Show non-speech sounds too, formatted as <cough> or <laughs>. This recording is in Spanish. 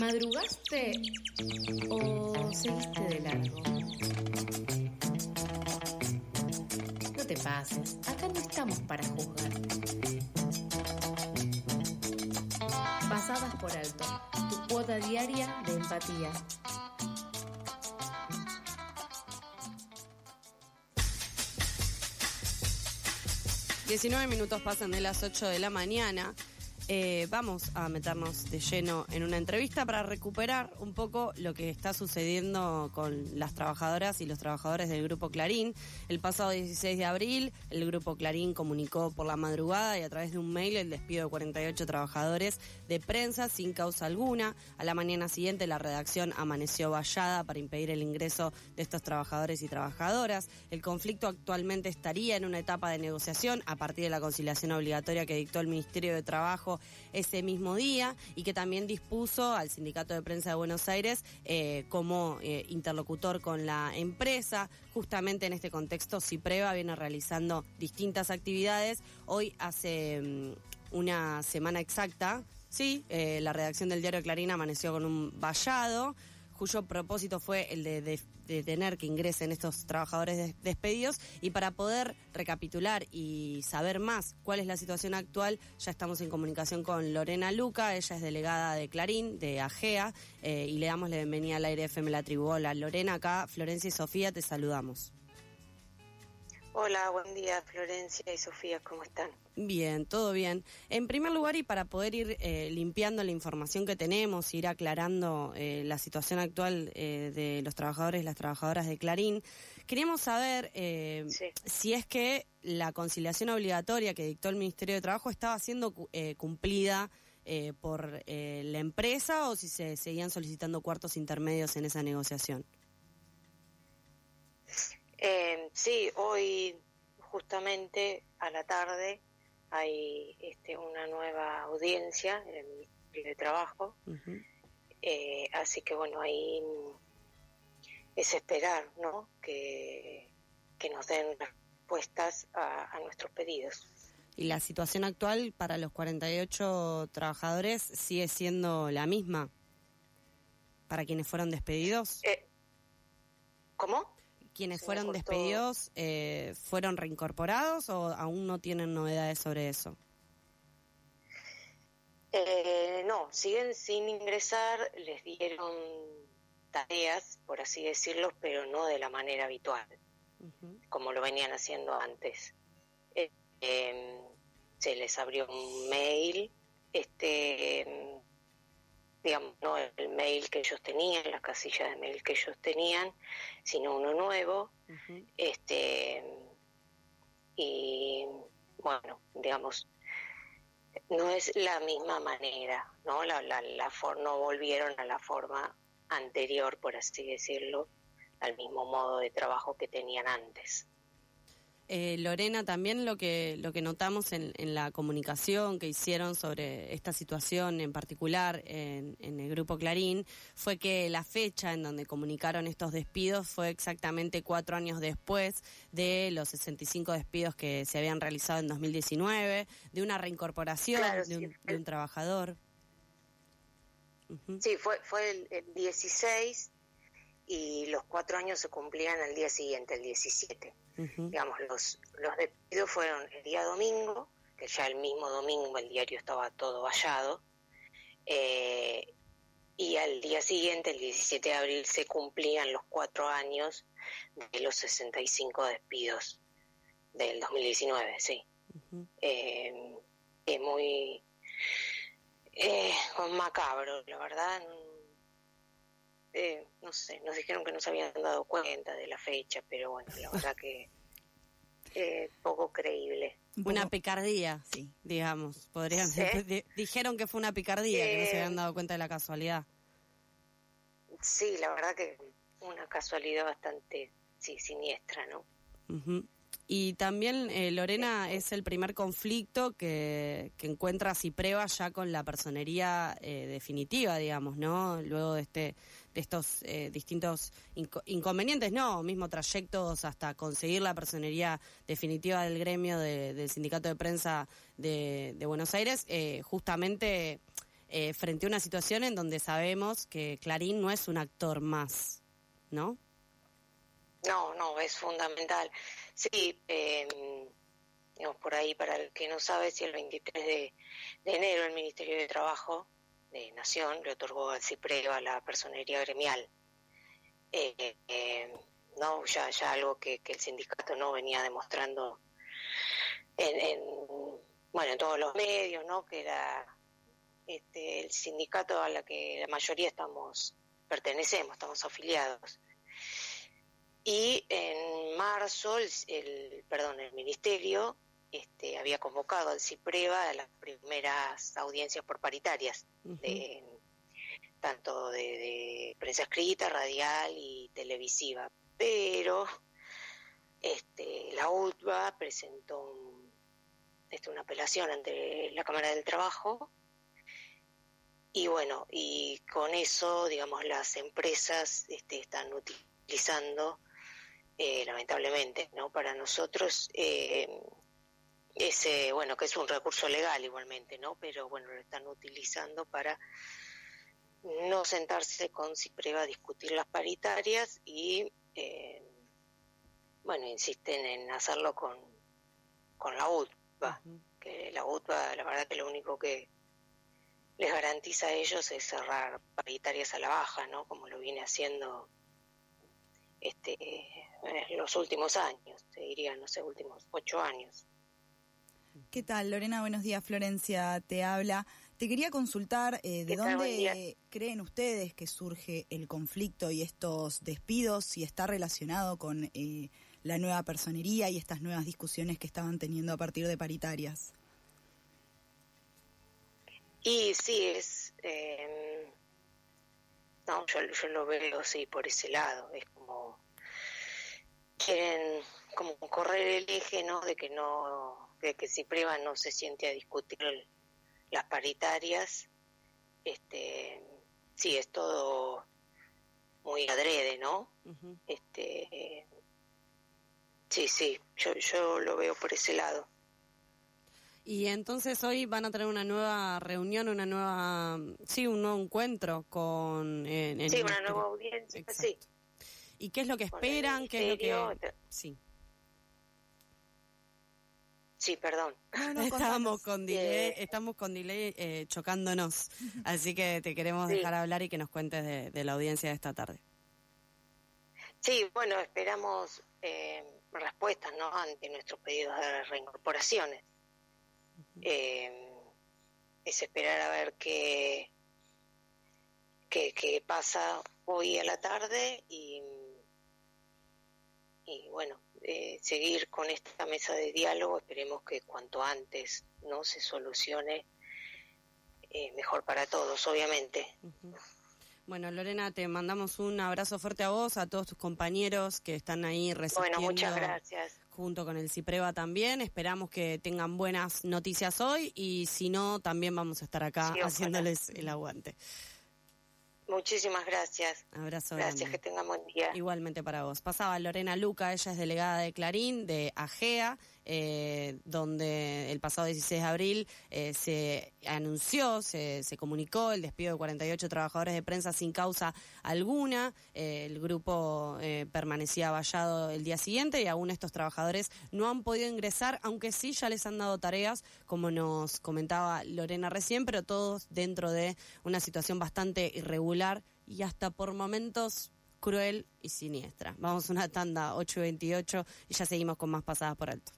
¿Madrugaste o seguiste de largo? No te pases, acá no estamos para juzgar. Pasadas por alto, tu cuota diaria de empatía. Diecinueve minutos pasan de las 8 de la mañana. Eh, vamos a meternos de lleno en una entrevista para recuperar un poco lo que está sucediendo con las trabajadoras y los trabajadores del Grupo Clarín. El pasado 16 de abril, el Grupo Clarín comunicó por la madrugada y a través de un mail el despido de 48 trabajadores de prensa sin causa alguna. A la mañana siguiente, la redacción amaneció vallada para impedir el ingreso de estos trabajadores y trabajadoras. El conflicto actualmente estaría en una etapa de negociación a partir de la conciliación obligatoria que dictó el Ministerio de Trabajo ese mismo día y que también dispuso al Sindicato de Prensa de Buenos Aires eh, como eh, interlocutor con la empresa. Justamente en este contexto, Cipreva viene realizando distintas actividades. Hoy hace mm, una semana exacta, sí, eh, la redacción del diario Clarín amaneció con un vallado cuyo propósito fue el de, tener que ingresen estos trabajadores despedidos. Y para poder recapitular y saber más cuál es la situación actual, ya estamos en comunicación con Lorena Luca, ella es delegada de Clarín, de AGEA, eh, y le damos la bienvenida al aire FM La Tribu. Hola, Lorena, acá Florencia y Sofía, te saludamos. Hola, buen día Florencia y Sofía, ¿cómo están? Bien, todo bien. En primer lugar, y para poder ir eh, limpiando la información que tenemos, ir aclarando eh, la situación actual eh, de los trabajadores y las trabajadoras de Clarín, queríamos saber si es que la conciliación obligatoria que dictó el Ministerio de Trabajo estaba siendo cumplida por la empresa o si se seguían solicitando cuartos intermedios en esa negociación. Eh, sí, hoy justamente a la tarde hay este, una nueva audiencia en el Ministerio de Trabajo, eh, así que bueno, ahí es esperar ¿no? que, nos den respuestas a, a nuestros pedidos. ¿Y la situación actual para los 48 trabajadores sigue siendo la misma para quienes fueron despedidos? Eh, ¿Cómo? Quienes fueron despedidos eh, fueron reincorporados o aún no tienen novedades sobre eso? Eh, no, siguen sin ingresar, les dieron tareas, por así decirlo, pero no de la manera habitual, como lo venían haciendo antes. Eh, em, se les abrió un mail, este digamos, no el mail que ellos tenían, la casilla de mail que ellos tenían, sino uno nuevo. Este y bueno, digamos, no es la misma manera, ¿no? La, la, la no volvieron a la forma anterior, por así decirlo, al mismo modo de trabajo que tenían antes. Eh, Lorena, también lo que, lo que notamos en, la comunicación que hicieron sobre esta situación en particular en, el Grupo Clarín fue que la fecha en donde comunicaron estos despidos fue exactamente cuatro años después de los 65 despidos que se habían realizado en 2019, de una reincorporación de, un, trabajador. Sí, fue, fue el, el 16 y los cuatro años se cumplían al día siguiente, el 17. Digamos, los, los despidos fueron el día domingo, que ya el mismo domingo el diario estaba todo vallado, eh, y al día siguiente, el 17 de abril, se cumplían los cuatro años de los 65 despidos del 2019, sí. Eh, es muy eh, macabro, la verdad. Eh, no sé, nos dijeron que no se habían dado cuenta de la fecha, pero bueno, la <laughs> verdad que eh, poco creíble. Una picardía, sí, digamos, podrían <laughs> dijeron que fue una picardía, que no se habían dado cuenta de la casualidad. Sí, la verdad que una casualidad bastante sí, siniestra, ¿no? Y también, eh, Lorena, es el primer conflicto que, que encuentra Cipreva ya con la personería eh, definitiva, digamos, ¿no? Luego de, este, estos eh, distintos inconvenientes, ¿no? Mismo trayectos hasta conseguir la personería definitiva del gremio del Sindicato de Prensa de, de Buenos Aires, justamente eh, frente a una situación en donde sabemos que Clarín no es un actor más, ¿no? No, no, es fundamental. Sí, eh, no, por ahí, para el que no sabe, si el 23 de, enero el Ministerio de Trabajo de Nación le otorgó al CIPREVA la personería gremial. Eh, eh, no, ya, ya algo que, el sindicato no venía demostrando en, bueno, en todos los medios, ¿no? Que era este, el sindicato a la que la mayoría estamos pertenecemos, estamos afiliados. Y en marzo, el, perdón, el ministerio este, había convocado al CIPREVA a las primeras audiencias por paritarias, tanto de, prensa escrita, radial y televisiva. Pero este, la UTBA presentó este, una apelación ante la Cámara del Trabajo y bueno, y con eso, digamos, las empresas este, están utilizando eh, lamentablemente, ¿no? Para nosotros, eh, ese, bueno, que es un recurso legal igualmente, ¿no? Pero bueno, lo están utilizando para no sentarse con CIPREVA a discutir las paritarias y, eh, bueno, insisten en hacerlo con, con la UTBA, que la UTBA, la verdad que lo único que les garantiza a ellos es cerrar paritarias a la baja, ¿no? Como lo viene haciendo este, en los últimos años, te diría, no sé, últimos ocho años. ¿Qué tal, Lorena? Buenos días, Florencia te habla. Te quería consultar eh, de dónde creen ustedes que surge el conflicto y estos despidos, si está relacionado con eh, la nueva personería y estas nuevas discusiones que estaban teniendo a partir de paritarias. Y sí, es... Eh, no, yo, yo lo veo, sí, por ese lado. Es como quieren como correr el eje, ¿no? De que no, de que si prueba no se siente a discutir las paritarias, este, sí es todo muy adrede, ¿no? Este, sí, sí, yo, yo lo veo por ese lado. Y entonces hoy van a tener una nueva reunión, una nueva, sí, un nuevo encuentro con... sí, una nueva audiencia, sí. ¿Y qué es lo que esperan? ¿Qué es lo que...? Sí. Sí, perdón. estamos, <laughs> con delay, estamos con delay eh, chocándonos, <laughs> así que te queremos dejar hablar y que nos cuentes de, la audiencia de esta tarde. Sí, bueno, esperamos eh, respuestas ¿no? ante nuestros pedidos de reincorporaciones. Eh, es esperar a ver qué, qué, qué pasa hoy a la tarde y y bueno, eh, seguir con esta mesa de diálogo, esperemos que cuanto antes no se solucione eh, mejor para todos, obviamente. Bueno, Lorena, te mandamos un abrazo fuerte a vos, a todos tus compañeros que están ahí resistiendo. Bueno, muchas gracias. Junto con el CIPREVA también. Esperamos que tengan buenas noticias hoy y si no, también vamos a estar acá haciéndoles el aguante. Muchísimas gracias. Abrazo. Gracias, que tengan buen día. Igualmente para vos. Pasaba Lorena Luca, ella es delegada de Clarín, de AGEA, eh, donde el pasado 16 de abril eh, se anunció, se, comunicó el despido de 48 trabajadores de prensa sin causa alguna. Eh, el grupo permanecía vallado el día siguiente y aún estos trabajadores no han podido ingresar, aunque sí ya les han dado tareas, como nos comentaba Lorena recién, pero todos dentro de una situación bastante irregular y hasta por momentos cruel y siniestra. Vamos a una tanda 8.28 y ya seguimos con más pasadas por alto.